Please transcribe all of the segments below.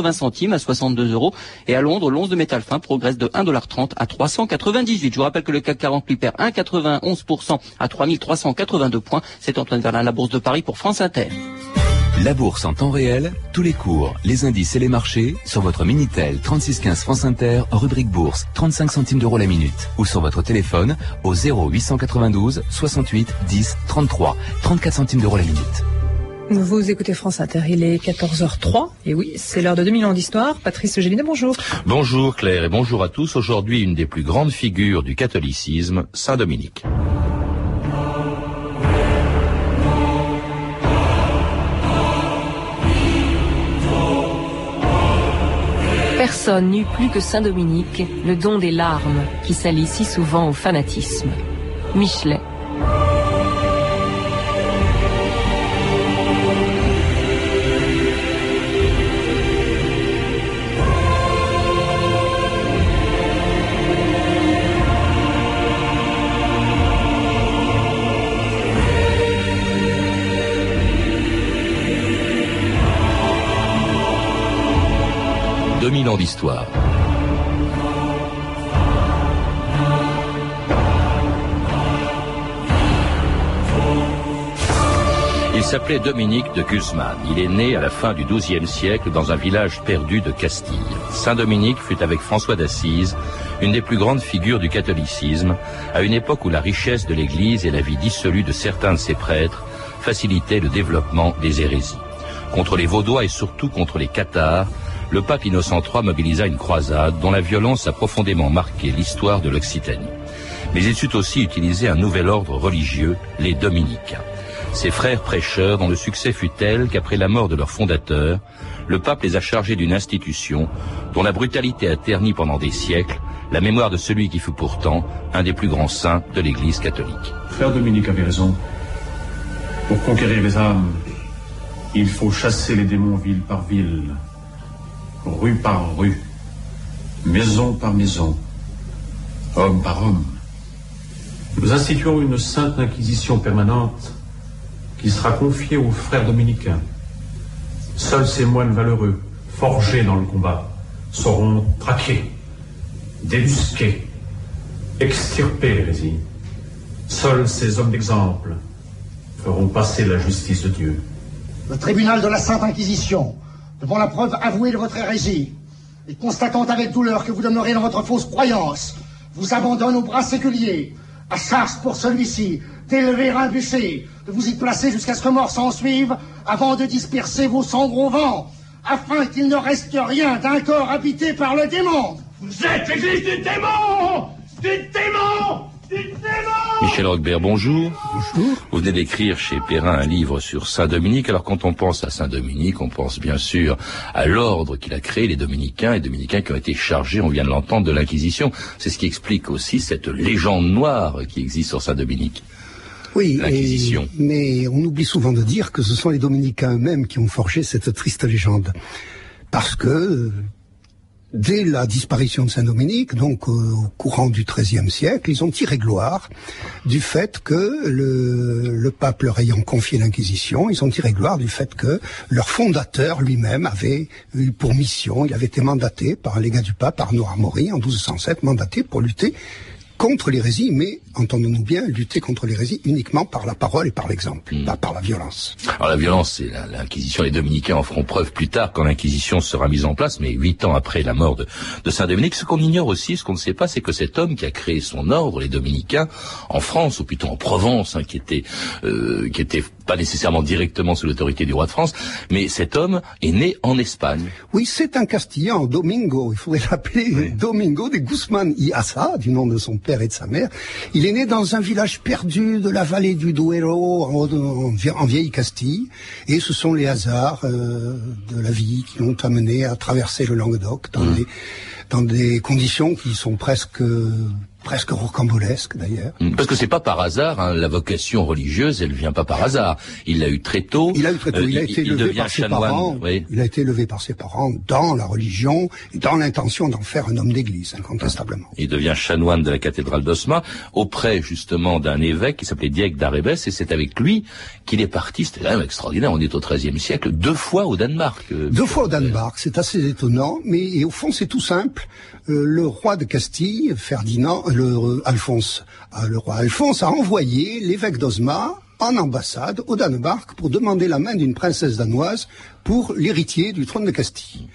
80 centimes à 62 euros. Et à Londres, l'once de métal fin progresse de 1,30$ à 398. Je vous rappelle que le CAC 40 lui perd 1,91% à 3382 points. C'est Antoine Verlin, la Bourse de Paris pour France Inter. La bourse en temps réel, tous les cours, les indices et les marchés sur votre Minitel 3615 France Inter, rubrique bourse, 35 centimes d'euros la minute ou sur votre téléphone au 0892 68 10 33, 34 centimes d'euros la minute. Vous écoutez France Inter, il est 14h03 et oui, c'est l'heure de 2000 ans d'histoire. Patrice Gélinet, bonjour. Bonjour Claire et bonjour à tous. Aujourd'hui, une des plus grandes figures du catholicisme, Saint Dominique. Personne n'eut plus que Saint Dominique le don des larmes qui s'allie si souvent au fanatisme. Michelet. Il s'appelait Dominique de Guzman. Il est né à la fin du XIIe siècle dans un village perdu de Castille. Saint Dominique fut avec François d'Assise une des plus grandes figures du catholicisme, à une époque où la richesse de l'Église et la vie dissolue de certains de ses prêtres facilitaient le développement des hérésies. Contre les Vaudois et surtout contre les Cathares, le pape Innocent III mobilisa une croisade dont la violence a profondément marqué l'histoire de l'Occitanie. Mais il sut aussi utiliser un nouvel ordre religieux, les dominicains. Ces frères prêcheurs dont le succès fut tel qu'après la mort de leur fondateur, le pape les a chargés d'une institution dont la brutalité a terni pendant des siècles la mémoire de celui qui fut pourtant un des plus grands saints de l'Église catholique. Frère Dominique avait raison. Pour conquérir les âmes, il faut chasser les démons ville par ville, rue par rue, maison par maison, homme par homme. Nous instituons une sainte inquisition permanente qui sera confiée aux frères dominicains. Seuls ces moines valeureux, forgés dans le combat, sauront traquer, débusquer, extirper l'hérésie. Seuls ces hommes d'exemple feront passer la justice de Dieu. Le tribunal de la Sainte Inquisition devant la preuve avouée de votre hérésie, et constatant avec douleur que vous demeurez dans votre fausse croyance, vous abandonne au bras séculier, à charge pour celui-ci d'élever un bûcher, de vous y placer jusqu'à ce que mort s'en suive, avant de disperser vos cendres au vent, afin qu'il ne reste rien d'un corps habité par le démon. Vous êtes l'église du démon Du démon Michel Roquebert, bonjour. Bonjour. Vous venez d'écrire chez Perrin un livre sur Saint-Dominique. Alors quand on pense à Saint-Dominique, on pense bien sûr à l'ordre qu'il a créé, les dominicains, et dominicains qui ont été chargés, on vient de l'entendre, de l'Inquisition. C'est ce qui explique aussi cette légende noire qui existe sur Saint-Dominique. Oui, mais on oublie souvent de dire que ce sont les dominicains eux-mêmes qui ont forgé cette triste légende. Parce que dès la disparition de Saint-Dominique, donc au courant du XIIIe siècle, ils ont tiré gloire du fait que le, pape leur ayant confié l'Inquisition, ils ont tiré gloire du fait que leur fondateur lui-même avait eu pour mission, il avait été mandaté par un légat du pape, Arnaud Armori, en 1207, mandaté pour lutter contre l'hérésie, mais entendons-nous bien, lutter contre l'hérésie uniquement par la parole et par l'exemple, hmm. pas par la violence. Alors la violence, c'est l'Inquisition. Les dominicains en feront preuve plus tard quand l'Inquisition sera mise en place, mais huit ans après la mort de, de Saint Dominique. Ce qu'on ignore aussi, ce qu'on ne sait pas, c'est que cet homme qui a créé son ordre, les dominicains, en France, ou plutôt en Provence, hein, qui était euh, qui était pas nécessairement directement sous l'autorité du roi de France, mais cet homme est né en Espagne. Oui, c'est un Castillan, Domingo, il faudrait l'appeler Domingo de Guzman y Assa, du nom de son père et de sa mère. Il est né dans un village perdu de la vallée du Duero, en, vieille Castille, et ce sont les hasards euh, de la vie qui l'ont amené à traverser le Languedoc dans, mmh. des, dans des conditions qui sont presque presque rocambolesque d'ailleurs. Mm. Parce que c'est pas par hasard, hein, la vocation religieuse, elle vient pas par hasard. Il l'a eu très tôt. Il a eu très tôt. il a été élevé par ses parents. Il a été élevé par ses parents dans la religion et dans l'intention d'en faire un homme d'église, incontestablement. Il devient chanoine de la cathédrale d'Osma auprès justement d'un évêque qui s'appelait Dieg d'Arébès et c'est avec lui qu'il est parti. C'était quand même extraordinaire. On est au XIIIe siècle, deux fois au Danemark. Euh, deux fois au Danemark, c'est assez étonnant, mais au fond c'est tout simple. Euh, le roi de Castille, Ferdinand, le euh, Alphonse, le roi Alphonse a envoyé l'évêque d'Osma en ambassade au Danemark pour demander la main d'une princesse danoise pour l'héritier du trône de Castille.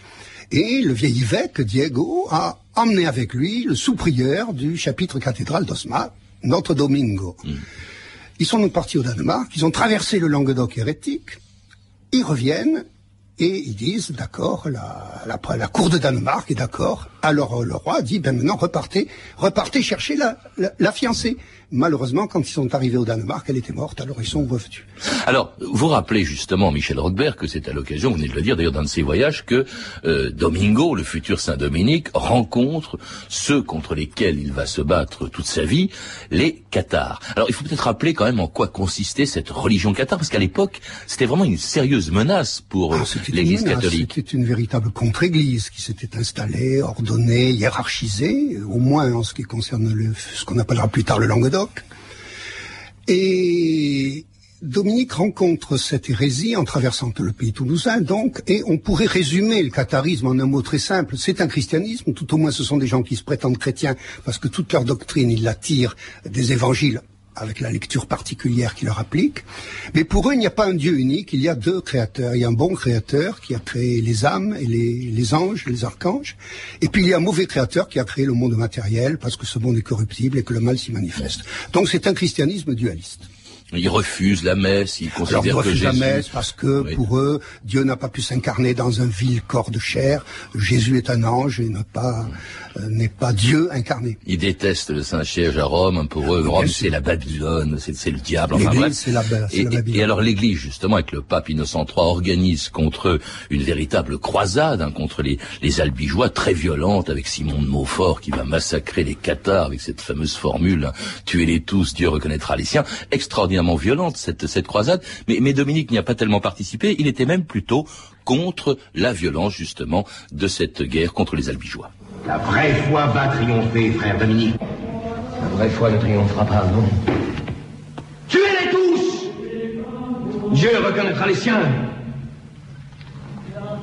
Et le vieil évêque, Diego, a emmené avec lui le sous-prieur du chapitre cathédral d'Osma, notre Domingo. Mm. Ils sont donc partis au Danemark, ils ont traversé le Languedoc hérétique, ils reviennent et ils disent, d'accord, la, la, cour de Danemark est d'accord. Alors le roi dit, ben maintenant repartez, repartez chercher la, la fiancée. Malheureusement, quand ils sont arrivés au Danemark, elle était morte, alors ils sont revenus. Alors, vous rappelez justement, Michel Roquebert, que c'est à l'occasion, vous venez de le dire d'ailleurs dans de ses voyages, que euh, Domingo, le futur Saint-Dominique, rencontre ceux contre lesquels il va se battre toute sa vie, les Cathares. Alors, il faut peut-être rappeler quand même en quoi consistait cette religion cathare, parce qu'à l'époque, c'était vraiment une sérieuse menace pour ah, euh, l'Église catholique. C'était une véritable contre-Église qui s'était installée, ordonnée, hiérarchisée, au moins en ce qui concerne le, ce qu'on appellera plus tard le Languedoc et Dominique rencontre cette hérésie en traversant le pays toulousain, donc, et on pourrait résumer le catharisme en un mot très simple. C'est un christianisme, tout au moins ce sont des gens qui se prétendent chrétiens, parce que toute leur doctrine, ils la tirent des évangiles avec la lecture particulière qui leur applique. Mais pour eux, il n'y a pas un Dieu unique, il y a deux créateurs. Il y a un bon créateur qui a créé les âmes et les, anges, les archanges. Et puis il y a un mauvais créateur qui a créé le monde matériel parce que ce monde est corruptible et que le mal s'y manifeste. Donc c'est un christianisme dualiste. Ils refusent la messe, ils considèrent Alors, ils refusent la messe parce que pour eux, Dieu n'a pas pu s'incarner dans un vil corps de chair. Jésus est un ange et n'a pas euh, n'est pas Dieu incarné. Ils détestent le Saint-Siège à Rome. Pour eux, Rome c'est la Babylone, c'est le diable. Enfin c'est la, et, et, alors l'Église, justement, avec le pape Innocent III, organise contre eux une véritable croisade hein, contre les, les Albigeois, très violente, avec Simon de Montfort qui va massacrer les Cathares avec cette fameuse formule hein, tuez-les tous, Dieu reconnaîtra les siens. Extraordinaire violente cette, cette croisade, mais, mais Dominique n'y a pas tellement participé, il était même plutôt contre la violence justement de cette guerre contre les Albigeois. La vraie foi va triompher, frère Dominique. La vraie foi ne triomphera pas, non. Tuez-les tous Dieu reconnaîtra les siens.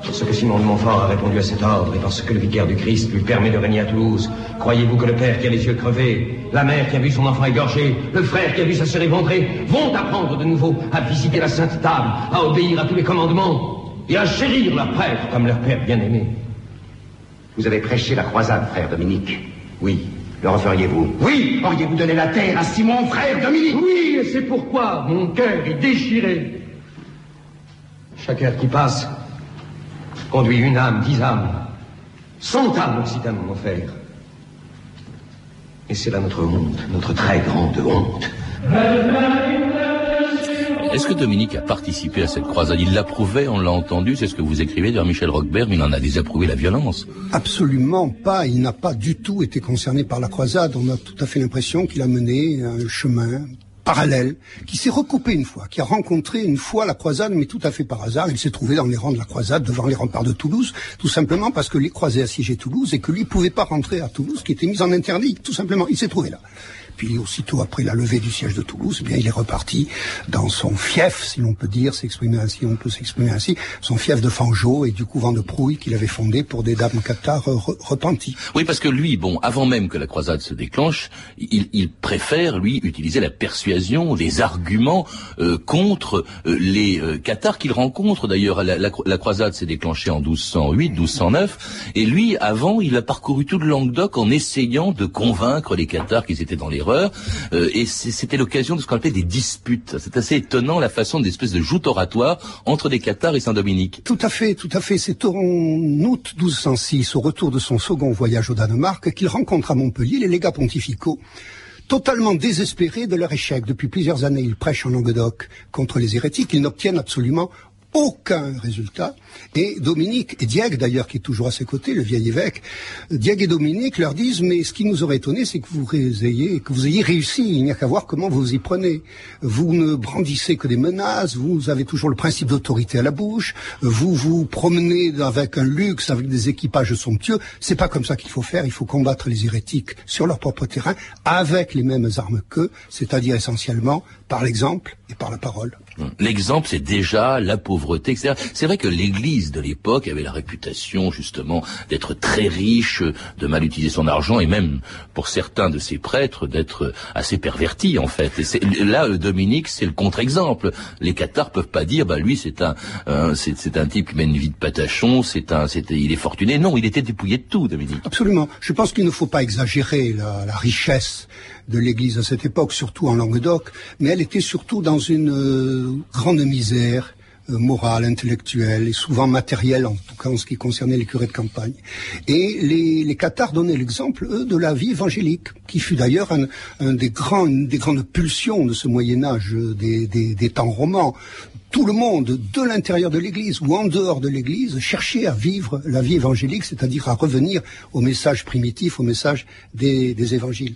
Parce que Simon de Montfort a répondu à cet ordre et parce que le vicaire du Christ lui permet de régner à Toulouse, croyez-vous que le père qui a les yeux crevés, la mère qui a vu son enfant égorgé, le frère qui a vu sa sœur éventrée, vont apprendre de nouveau à visiter la sainte table, à obéir à tous les commandements et à chérir leur prêtre comme leur père bien-aimé? Vous avez prêché la croisade, frère Dominique. Oui. Le referiez-vous Oui. Auriez-vous donné la terre à Simon, frère Dominique? Oui, et c'est pourquoi mon cœur est déchiré. Chaque heure qui passe, conduit une âme, dix âmes, cent âmes aussi mon frère. Et c'est là notre honte, notre très grande honte. Est-ce que Dominique a participé à cette croisade? Il l'approuvait, on l'a entendu, c'est ce que vous écrivez de Michel Roquebert, mais il en a désapprouvé la violence. Absolument pas, il n'a pas du tout été concerné par la croisade. On a tout à fait l'impression qu'il a mené un chemin parallèle, qui s'est recoupé une fois, qui a rencontré une fois la croisade, mais tout à fait par hasard. Il s'est trouvé dans les rangs de la croisade, devant les remparts de Toulouse, tout simplement parce que les croisés assiégeaient Toulouse et que lui pouvait pas rentrer à Toulouse, qui était mis en interdit, tout simplement. Il s'est trouvé là. Puis aussitôt après la levée du siège de Toulouse, eh bien il est reparti dans son fief, si l'on peut dire, s'exprimer ainsi, on peut s'exprimer ainsi, son fief de Fangeau et du couvent de Prouille qu'il avait fondé pour des dames cathares repenties. Oui, parce que lui, bon, avant même que la croisade se déclenche, il, préfère lui utiliser la persuasion, les arguments euh, contre euh, les euh, cathares qu'il rencontre. D'ailleurs, la, la, croisade s'est déclenchée en 1208, 1209, et lui, avant, il a parcouru tout le Languedoc en essayant de convaincre les cathares qu'ils étaient dans les euh, et c'était l'occasion de ce qu'on appelait des disputes. C'est assez étonnant la façon de joute oratoire entre des Cathares et Saint-Dominique. Tout à fait, tout à fait. C'est en août 1206, au retour de son second voyage au Danemark, qu'il rencontre à Montpellier les légats pontificaux totalement désespérés de leur échec. Depuis plusieurs années, ils prêchent en Languedoc contre les hérétiques. Ils n'obtiennent absolument aucun résultat. Et Dominique et Diègue, d'ailleurs, qui est toujours à ses côtés, le vieil évêque, Diègue et Dominique leur disent, mais ce qui nous aurait étonné, c'est que vous ayez, que vous ayez réussi. Il n'y a qu'à voir comment vous y prenez. Vous ne brandissez que des menaces, vous avez toujours le principe d'autorité à la bouche, vous vous promenez avec un luxe, avec des équipages somptueux. C'est pas comme ça qu'il faut faire. Il faut combattre les hérétiques sur leur propre terrain, avec les mêmes armes qu'eux, c'est-à-dire essentiellement par l'exemple et par la parole. L'exemple, c'est déjà la pauvreté, etc. C'est vrai que l'Église de l'époque avait la réputation justement d'être très riche, de mal utiliser son argent, et même pour certains de ses prêtres d'être assez pervertis en fait. Et là, Dominique, c'est le contre-exemple. Les Cathares peuvent pas dire, bah lui, c'est un, c'est un type qui mène une vie de patachon, c'est un, c'est, il est fortuné. Non, il était dépouillé de tout, Dominique. Absolument. Je pense qu'il ne faut pas exagérer la, la richesse de l'Église à cette époque, surtout en Languedoc, mais elle était surtout dans une euh, grande misère euh, morale, intellectuelle et souvent matérielle, en tout cas en ce qui concernait les curés de campagne. Et les, les Cathares donnaient l'exemple, eux, de la vie évangélique, qui fut d'ailleurs un, des grands, une des grandes pulsions de ce Moyen Âge, des, des, des temps romans tout le monde, de l'intérieur de l'Église ou en dehors de l'Église, cherchait à vivre la vie évangélique, c'est-à-dire à revenir au message primitif, au message des, des évangiles.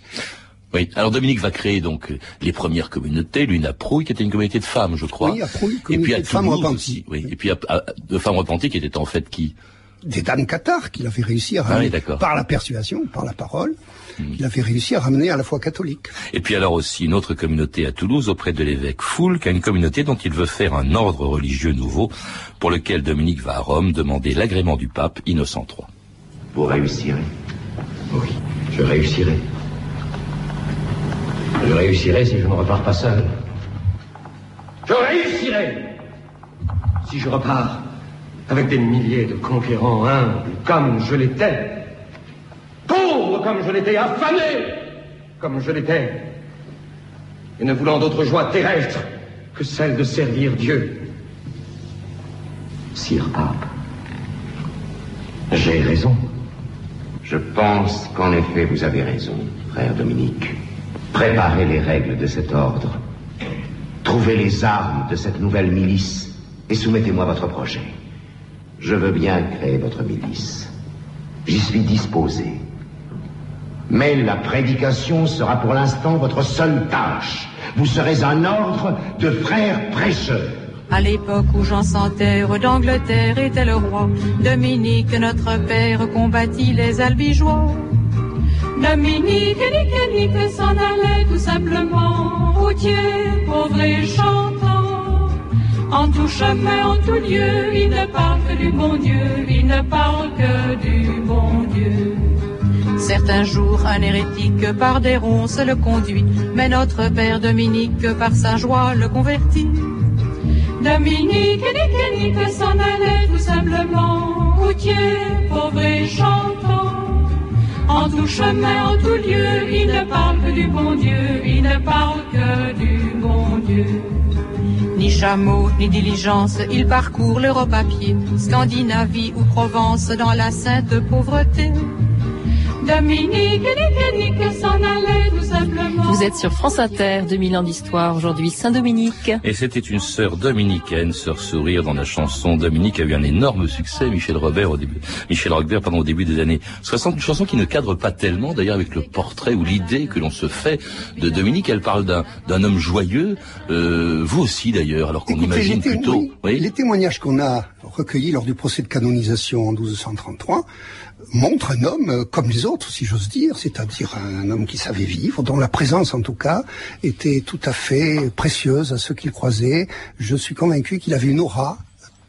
Oui. Alors Dominique va créer donc les premières communautés, l'une à Prouille, qui était une communauté de femmes, je crois. Oui, à Prouille, et puis à de femmes repenties. Oui. Et puis à, de femmes repenties qui étaient en fait qui Des dames cathares qu'il avait réussi à ah ramener par la persuasion, par la parole. Hmm. Il avait réussi à ramener à la foi catholique. Et puis alors aussi une autre communauté à Toulouse auprès de l'évêque Foul, qui a une communauté dont il veut faire un ordre religieux nouveau, pour lequel Dominique va à Rome demander l'agrément du pape Innocent III. Vous réussirez? Oui, je réussirai. Je réussirai si je ne repars pas seul. Je réussirai si je repars avec des milliers de conquérants humbles comme je l'étais, pauvre comme je l'étais, affamé comme je l'étais, et ne voulant d'autre joie terrestre que celle de servir Dieu. Sire Pape, j'ai raison. Je pense qu'en effet vous avez raison, frère Dominique. Préparez les règles de cet ordre. Trouvez les armes de cette nouvelle milice et soumettez-moi votre projet. Je veux bien créer votre milice. J'y suis disposé. Mais la prédication sera pour l'instant votre seule tâche. Vous serez un ordre de frères prêcheurs. À l'époque où Jean Santerre d'Angleterre était le roi, Dominique, notre père, combattit les albigeois. Dominique, nique, nique, s'en allait tout simplement, routier, pauvre et chantant. En tout chemin, en tout lieu, il ne parle que du bon Dieu, il ne parle que du bon Dieu. Certains jours, un hérétique par des ronces le conduit, mais notre père Dominique par sa joie le convertit. Dominique, nique, nique, s'en allait tout simplement, routier, pauvre et chantant. En tout chemin, en tout lieu, il ne parle que du bon Dieu, il ne parle que du bon Dieu. Ni chameau, ni diligence, il parcourt l'Europe à pied, Scandinavie ou Provence dans la sainte pauvreté. Dominique, Nique, s'en allait tout simplement. Vous êtes sur France Inter, 2000 ans d'histoire, aujourd'hui Saint-Dominique. Et c'était une sœur dominicaine, sœur sourire dans la chanson. Dominique a eu un énorme succès, Michel Robert au début, Michel Robert pendant au début des années 60. Une chanson qui ne cadre pas tellement, d'ailleurs, avec le portrait ou l'idée que l'on se fait de Dominique. Elle parle d'un homme joyeux, euh, vous aussi d'ailleurs, alors qu'on imagine plutôt. Oui, les témoignages qu'on a recueillis lors du procès de canonisation en 1233 montre un homme euh, comme les autres, si j'ose dire, c'est-à-dire un homme qui savait vivre, dont la présence en tout cas était tout à fait précieuse à ceux qu'il croisait. Je suis convaincu qu'il avait une aura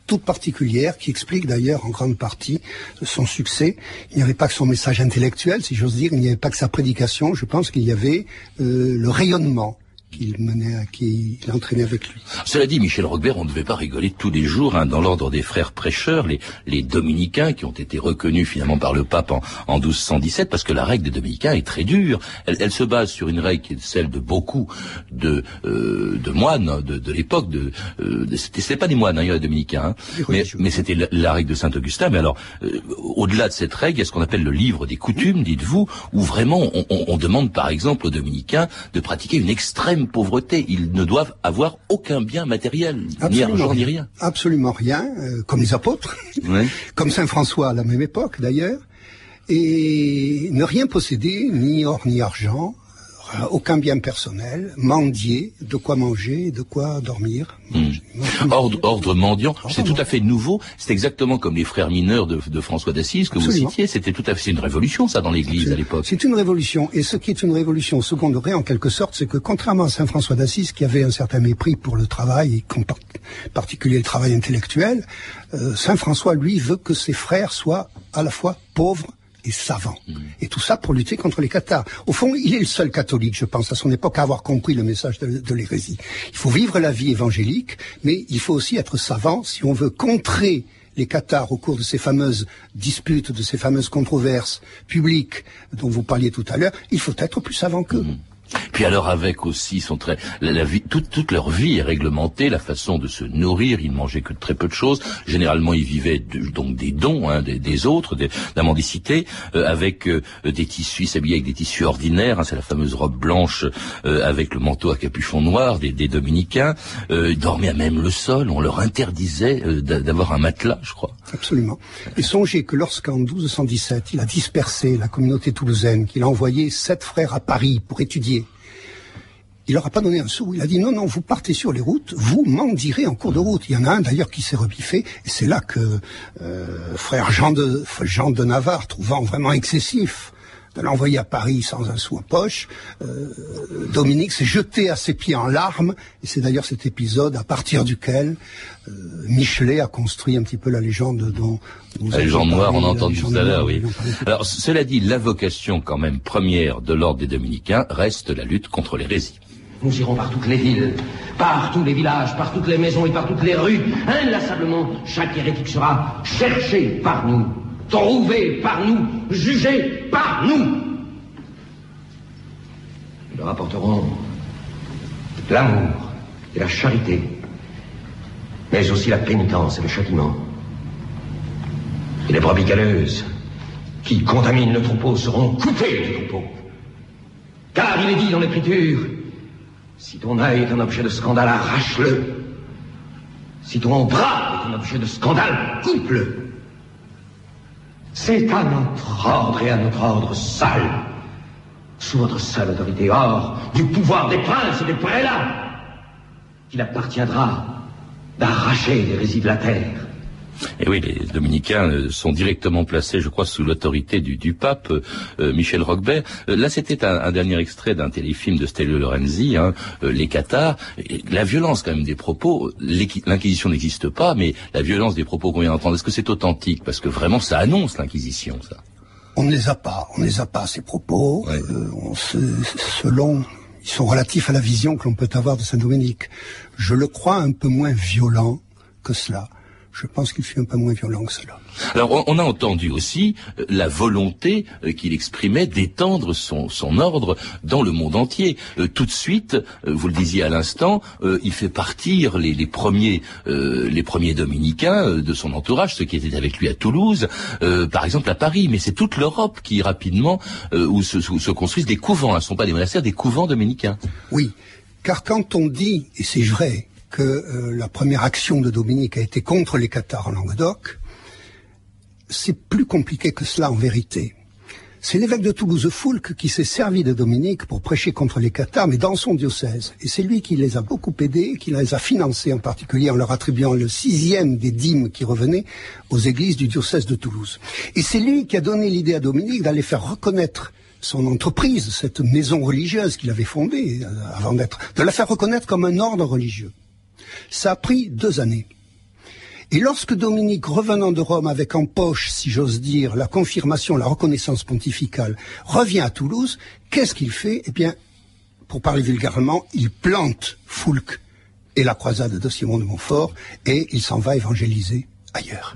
toute particulière qui explique d'ailleurs en grande partie son succès. Il n'y avait pas que son message intellectuel, si j'ose dire, il n'y avait pas que sa prédication, je pense qu'il y avait euh, le rayonnement qu'il menait, qu'il entraînait avec lui. Cela dit, Michel Roquebert, on ne devait pas rigoler tous les jours hein, dans l'ordre des frères prêcheurs, les, les dominicains qui ont été reconnus finalement par le pape en, en 1217, parce que la règle des dominicains est très dure. Elle, elle, se base sur une règle qui est celle de beaucoup de, euh, de moines de, de l'époque. De, euh, c'était pas des moines, hein, il y a des dominicains, hein, mais, mais c'était la, règle de Saint Augustin. Mais alors, euh, au-delà de cette règle, il y a ce qu'on appelle le livre des coutumes, dites-vous, où vraiment on, on, on demande par exemple aux dominicains de pratiquer une extrême pauvreté. Ils ne doivent avoir aucun bien matériel, ni argent, ni rien. Absolument rien, euh, comme les apôtres, comme Saint François à la même époque d'ailleurs, et ne rien posséder, ni or ni argent, aucun bien personnel, mendier, de quoi manger, de quoi dormir. Hmm. Ordre, ordre mendiant, c'est tout à fait nouveau. C'est exactement comme les frères mineurs de, François d'Assise que vous citiez. C'était tout à fait une révolution, ça, dans l'Église à l'époque. C'est une révolution. Et ce qui est une révolution secondaire, en quelque sorte, c'est que contrairement à Saint François d'Assise, qui avait un certain mépris pour le travail, et en particulier le travail intellectuel, euh, Saint François, lui, veut que ses frères soient à la fois pauvres et savant. Mm. Et tout ça pour lutter contre les cathares. Au fond, il est le seul catholique, je pense, à son époque, à avoir compris le message de, l'hérésie. Il faut vivre la vie évangélique, mais il faut aussi être savant si on veut contrer les cathares au cours de ces fameuses disputes, de ces fameuses controverses publiques dont vous parliez tout à l'heure, il faut être plus savant qu'eux. Mm. Puis alors avec aussi son très la, vie toute toute leur vie est réglementée, la façon de se nourrir, ils ne mangeaient que très peu de choses. Généralement, ils vivaient donc des dons hein, des, autres, des, la mendicité, euh, avec euh, des tissus, ils s'habillaient avec des tissus ordinaires. Hein, c'est la fameuse robe blanche euh, avec le manteau à capuchon noir des, des dominicains. ils dormaient à même le sol. On leur interdisait d'avoir un matelas, je crois. Absolument. Et songez que lorsqu'en 1217, il a dispersé la communauté toulousaine, qu'il a envoyé sept frères à Paris pour étudier il leur a pas donné un sou. Il a dit non, non, vous partez sur les routes, vous mendirez en cours de route. Il y en a un d'ailleurs qui s'est rebiffé, et c'est là que euh, frère Jean de, Jean de Navarre, trouvant vraiment excessif de l'envoyer à Paris sans un sou en poche, euh, Dominique s'est jeté à ses pieds en larmes, et c'est d'ailleurs cet épisode à partir duquel euh, Michelet a construit un petit peu la légende dont... la légende noire, on a entendu tout à l'heure, oui. Alors, cela dit, la vocation quand même première de l'ordre des dominicains reste la lutte contre l'hérésie. Nous irons par toutes les villes, par tous les villages, par toutes les maisons et par toutes les rues. Inlassablement, chaque hérétique sera cherché par nous, trouvé par nous, jugé par nous. Nous leur apporterons l'amour et la charité, mais aussi la pénitence et le châtiment. Et les brebis galeuses qui contaminent le troupeau seront coupées du troupeau. Car il est dit dans l'Écriture, si ton œil est un objet de scandale, arrache-le. Si ton bras est un objet de scandale, coupe-le. C'est à notre ordre et à notre ordre seul, sous votre seule autorité, hors du pouvoir des princes et des prélats, qu'il appartiendra d'arracher les résidus de la terre et oui, les dominicains euh, sont directement placés, je crois, sous l'autorité du, du, pape euh, Michel Roquebert. Euh, là, c'était un, dernier extrait d'un téléfilm de Stelio Lorenzi, hein, Les Cathares. la violence, quand même, des propos. L'Inquisition n'existe pas, mais la violence des propos qu'on vient d'entendre, est-ce que c'est authentique? Parce que vraiment, ça annonce l'Inquisition, ça. On ne les a pas, on ne les a pas, ces propos. on selon ils sont relatifs à la vision que l'on peut avoir de Saint-Dominique. Je le crois un peu moins violent que cela je pense qu'il fut un peu moins violent que cela. Alors, on a entendu aussi euh, la volonté euh, qu'il exprimait d'étendre son, ordre dans le monde entier. Euh, tout de suite, vous le disiez à l'instant, il fait partir les, premiers, les premiers dominicains de son entourage, ceux qui étaient avec lui à Toulouse, par exemple à Paris. Mais c'est toute l'Europe qui rapidement où se, construisent des couvents. Ce ne sont pas des monastères, des couvents dominicains. Oui, car quand on dit, et c'est vrai, que euh, la première action de Dominique a été contre les Cathares en Languedoc, c'est plus compliqué que cela en vérité. C'est l'évêque de Toulouse Foulque qui s'est servi de Dominique pour prêcher contre les Cathares, mais dans son diocèse. Et c'est lui qui les a beaucoup aidés, qui les a financés en particulier en leur attribuant le sixième des dîmes qui revenaient aux églises du diocèse de Toulouse. Et c'est lui qui a donné l'idée à Dominique d'aller faire reconnaître son entreprise, cette maison religieuse qu'il avait fondée euh, avant d'être, de la faire reconnaître comme un ordre religieux. Ça a pris deux années. Et lorsque Dominique, revenant de Rome avec en poche, si j'ose dire, la confirmation, la reconnaissance pontificale, revient à Toulouse, qu'est-ce qu'il fait? Eh bien, pour parler vulgairement, il plante Foulque et la croisade de Simon de Montfort et il s'en va évangéliser ailleurs.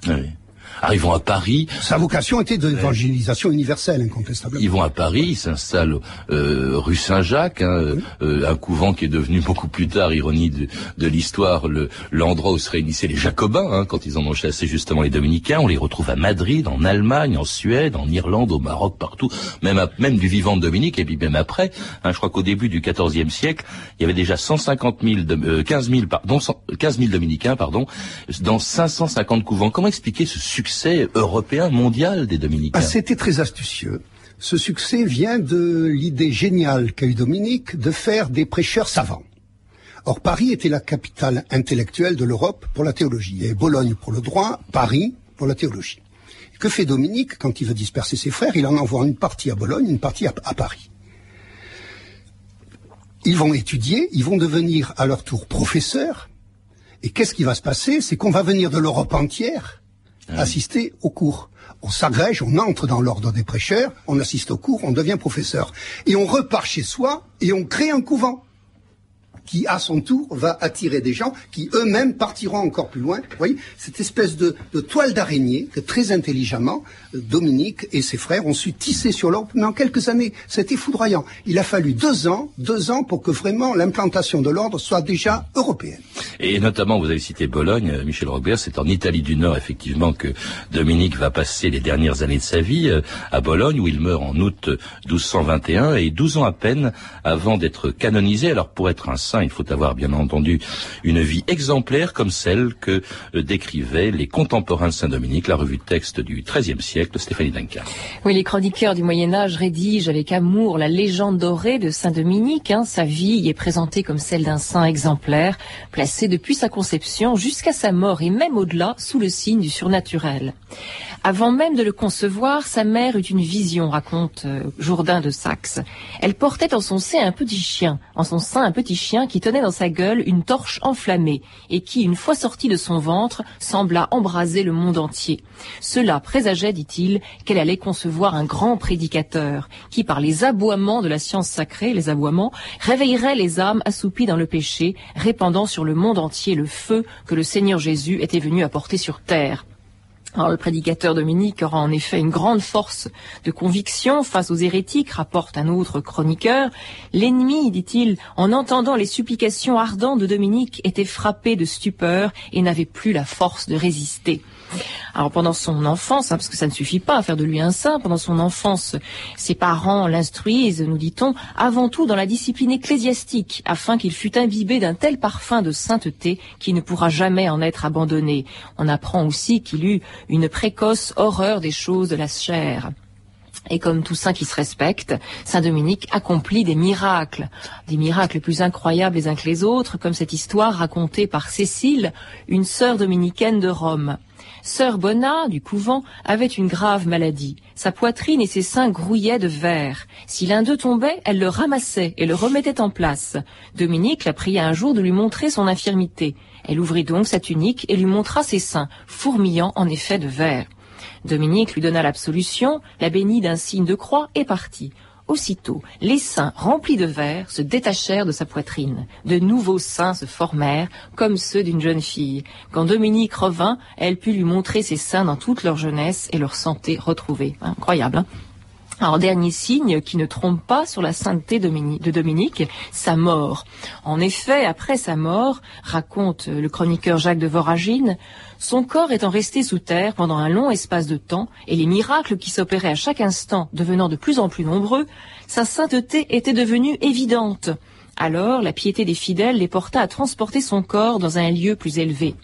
Arrivant à Paris. Sa vocation était de l'évangélisation universelle, incontestablement. Ils vont à Paris, ils s'installent euh, rue Saint-Jacques, hein, euh, un couvent qui est devenu beaucoup plus tard, ironie de, de l'histoire, l'endroit où se réunissaient les Jacobins, hein, quand ils en ont chassé justement les Dominicains. On les retrouve à Madrid, en Allemagne, en Suède, en Irlande, au Maroc, partout, même, même du vivant de Dominique, et puis même après. Hein, je crois qu'au début du XIVe siècle, il y avait déjà 150 000, de, 15 000, pardon, 15 000 Dominicains, pardon, dans 550 couvents. Comment expliquer ce succès européen, mondial des Dominicains ah, C'était très astucieux. Ce succès vient de l'idée géniale qu'a eu Dominique de faire des prêcheurs savants. Or, Paris était la capitale intellectuelle de l'Europe pour la théologie. Et Bologne pour le droit, Paris pour la théologie. Que fait Dominique quand il veut disperser ses frères? Il en envoie une partie à Bologne, une partie à, Paris. Ils vont étudier, ils vont devenir à leur tour professeurs. Et qu'est-ce qui va se passer? C'est qu'on va venir de l'Europe entière assister aux cours. On s'agrège, on entre dans l'ordre des prêcheurs, on assiste aux cours, on devient professeur. Et on repart chez soi et on crée un couvent qui, à son tour, va attirer des gens qui eux-mêmes partiront encore plus loin. Vous voyez, cette espèce de, toile d'araignée que très intelligemment, Dominique et ses frères ont su tisser sur l'Europe, mais en quelques années, c'était foudroyant. Il a fallu deux ans, deux ans pour que vraiment l'implantation de l'ordre soit déjà européenne. Et notamment, vous avez cité Bologne, euh, Michel Robert, c'est en Italie du Nord, effectivement, que Dominique va passer les dernières années de sa vie, euh, à Bologne, où il meurt en août 1221, et 12 ans à peine avant d'être canonisé. Alors, pour être un saint, il faut avoir, bien entendu, une vie exemplaire comme celle que euh, décrivaient les contemporains de Saint-Dominique, la revue de texte du XIIIe siècle, Stéphanie Duncan. Oui, les chroniqueurs du Moyen-Âge rédigent avec amour la légende dorée de Saint-Dominique. Hein. Sa vie est présentée comme celle d'un saint exemplaire, placé depuis sa conception jusqu'à sa mort et même au-delà sous le signe du surnaturel. Avant même de le concevoir, sa mère eut une vision, raconte euh, Jourdain de Saxe. Elle portait en son sein un petit chien, en son sein un petit chien qui tenait dans sa gueule une torche enflammée et qui, une fois sorti de son ventre, sembla embraser le monde entier. Cela présageait, dit-il, qu'elle allait concevoir un grand prédicateur qui, par les aboiements de la science sacrée, les aboiements, réveillerait les âmes assoupies dans le péché, répandant sur le monde entier le feu que le Seigneur Jésus était venu apporter sur terre. Alors, le prédicateur Dominique aura en effet une grande force de conviction face aux hérétiques, rapporte un autre chroniqueur. L'ennemi, dit-il, en entendant les supplications ardentes de Dominique, était frappé de stupeur et n'avait plus la force de résister. Alors pendant son enfance, hein, parce que ça ne suffit pas à faire de lui un saint, pendant son enfance, ses parents l'instruisent, nous dit-on, avant tout dans la discipline ecclésiastique, afin qu'il fût imbibé d'un tel parfum de sainteté qui ne pourra jamais en être abandonné. On apprend aussi qu'il eut une précoce horreur des choses de la chair. Et comme tout saint qui se respecte, Saint Dominique accomplit des miracles, des miracles plus incroyables les uns que les autres, comme cette histoire racontée par Cécile, une sœur dominicaine de Rome. Sœur Bonnat, du couvent, avait une grave maladie. Sa poitrine et ses seins grouillaient de verre. Si l'un d'eux tombait, elle le ramassait et le remettait en place. Dominique la pria un jour de lui montrer son infirmité. Elle ouvrit donc sa tunique et lui montra ses seins, fourmillant en effet de verre. Dominique lui donna l'absolution, la bénit d'un signe de croix et partit. Aussitôt, les seins remplis de verre se détachèrent de sa poitrine. De nouveaux seins se formèrent, comme ceux d'une jeune fille. Quand Dominique revint, elle put lui montrer ses seins dans toute leur jeunesse et leur santé retrouvée. Incroyable, hein alors, dernier signe qui ne trompe pas sur la sainteté de Dominique, sa mort. En effet, après sa mort, raconte le chroniqueur Jacques de Voragine, son corps étant resté sous terre pendant un long espace de temps, et les miracles qui s'opéraient à chaque instant devenant de plus en plus nombreux, sa sainteté était devenue évidente. Alors, la piété des fidèles les porta à transporter son corps dans un lieu plus élevé.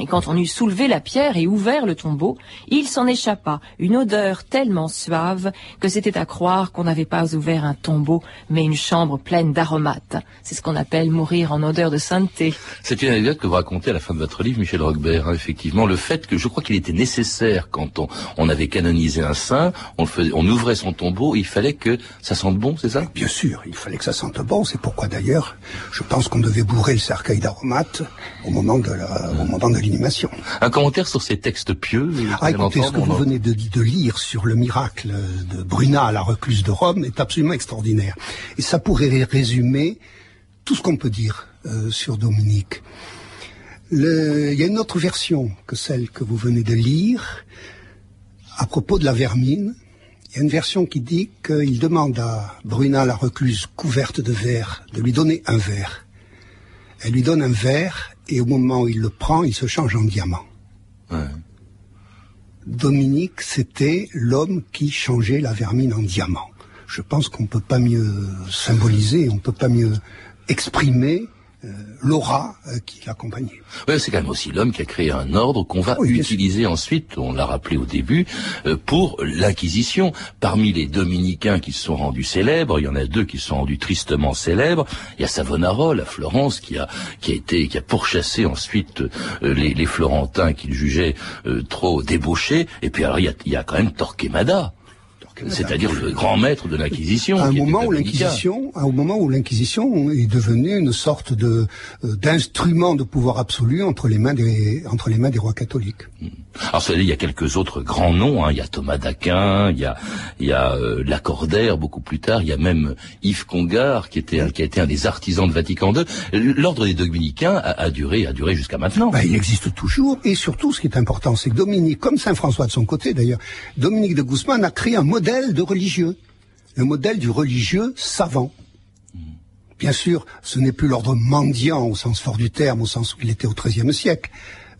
Et quand on eut soulevé la pierre et ouvert le tombeau, il s'en échappa une odeur tellement suave que c'était à croire qu'on n'avait pas ouvert un tombeau, mais une chambre pleine d'aromates. C'est ce qu'on appelle mourir en odeur de sainteté. C'est une anecdote que vous racontez à la fin de votre livre, Michel Roquebert, hein, effectivement, le fait que je crois qu'il était nécessaire quand on, avait canonisé un saint, on, on ouvrait son tombeau, il fallait que ça sente bon, c'est ça? Bien sûr, il fallait que ça sente bon, c'est pourquoi d'ailleurs, je pense qu'on devait bourrer le cercueil d'aromates au moment de la, au moment de un commentaire sur ces textes pieux Ah, écoutez, ce que vous venez de, de, lire sur le miracle de Bruna, la recluse de Rome, est absolument extraordinaire. Et ça pourrait résumer tout ce qu'on peut dire euh, sur Dominique. il y a une autre version que celle que vous venez de lire à propos de la vermine. Il y a une version qui dit qu'il demande à Bruna, la recluse couverte de verre, de lui donner un verre. Elle lui donne un verre et au moment où il le prend, il se change en diamant. Dominique, c'était l'homme qui changeait la vermine en diamant. Je pense qu'on ne peut pas mieux symboliser, on ne peut pas mieux exprimer l'aura euh, qui l'accompagnait. C'est quand même aussi l'homme qui a créé un ordre qu'on va utiliser ensuite, on l'a rappelé au début, euh, pour l'Inquisition. Parmi les dominicains qui se sont rendus célèbres, il y en a deux qui se sont rendus tristement célèbres. Il y a Savonarole à Florence qui a qui a été qui a pourchassé ensuite les, les, Florentins qu'il jugeait trop débauchés. Et puis alors il y a, il y a quand même Torquemada c'est-à-dire le grand maître de l'Inquisition. À un moment où l'Inquisition, au moment où l'Inquisition est devenue une sorte de euh, d'instrument de pouvoir absolu entre les mains des entre les mains des rois catholiques. Hmm. Alors, il y a quelques autres grands noms. Hein. Il y a Thomas d'Aquin, il y a, il y a euh, Lacordaire beaucoup plus tard. Il y a même Yves Congar qui était un, qui a été un des artisans de Vatican II. L'ordre des dominicains a, duré, a duré jusqu'à maintenant. Ben, il existe toujours. Et surtout, ce qui est important, c'est que Dominique, comme Saint François de son côté d'ailleurs, Dominique de Guzman a créé un modèle de religieux, le modèle du religieux savant. Bien sûr, ce n'est plus l'ordre mendiant au sens fort du terme, au sens où il était au XIIIe siècle.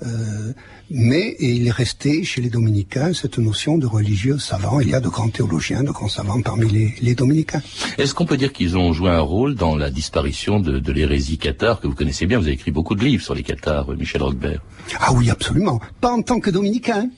Euh, mais il est resté chez les dominicains cette notion de religieux savant. Il y a de grands théologiens, de grands savants parmi les, dominicains. Est-ce qu'on peut dire qu'ils ont joué un rôle dans la disparition de, l'hérésie cathare que vous connaissez bien Vous avez écrit beaucoup de livres sur les cathares, Michel Roquebert. Ah oui, absolument. Pas en tant que dominicain.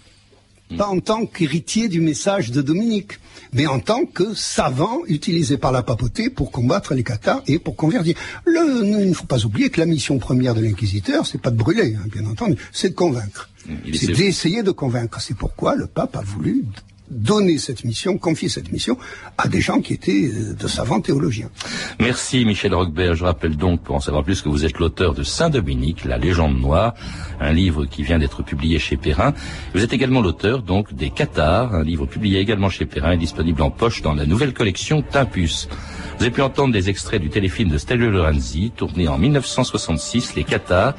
Pas en tant qu'héritier du message de Dominique, mais en tant que savant utilisé par la papauté pour combattre les cathares et pour convertir. Le, il ne faut pas oublier que la mission première de l'inquisiteur, c'est pas de brûler, hein, bien entendu, c'est de convaincre. C'est d'essayer de convaincre. C'est pourquoi le pape a voulu donner cette mission, confier cette mission à des gens qui étaient euh, de savants théologiens. Merci Michel Roquebert. Je rappelle donc, pour en savoir plus, que vous êtes l'auteur de Saint-Dominique, la légende noire, un livre qui vient d'être publié chez Perrin. Vous êtes également l'auteur donc des Cathares, un livre publié également chez Perrin et disponible en poche dans la nouvelle collection Timpus. Vous avez pu entendre des extraits du téléfilm de Stelio Lorenzi, tourné en 1966, Les Cathares,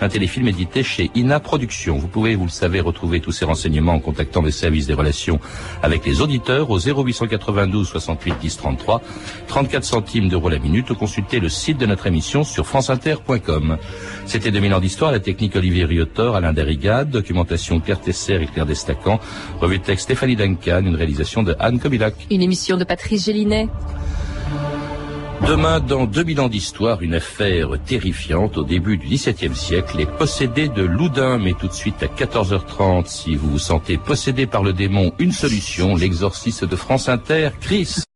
un téléfilm édité chez INA Productions. Vous pouvez, vous le savez, retrouver tous ces renseignements en contactant les services des relations avec les auditeurs au 0892 68 10 33, 34 centimes d'euros la minute ou consulter le site de notre émission sur franceinter.com. C'était 2000 ans d'histoire, la technique Olivier Riotor, Alain Darigade, documentation Claire Tesser et Claire Destacan, revue de texte Stéphanie Duncan, une réalisation de Anne Kobilac. Une émission de Patrice Gélinet. Demain, dans 2000 ans d'histoire, une affaire terrifiante au début du XVIIe siècle, les possédés de Loudun. Mais tout de suite à 14h30, si vous vous sentez possédé par le démon, une solution, l'exorciste de France Inter, Chris.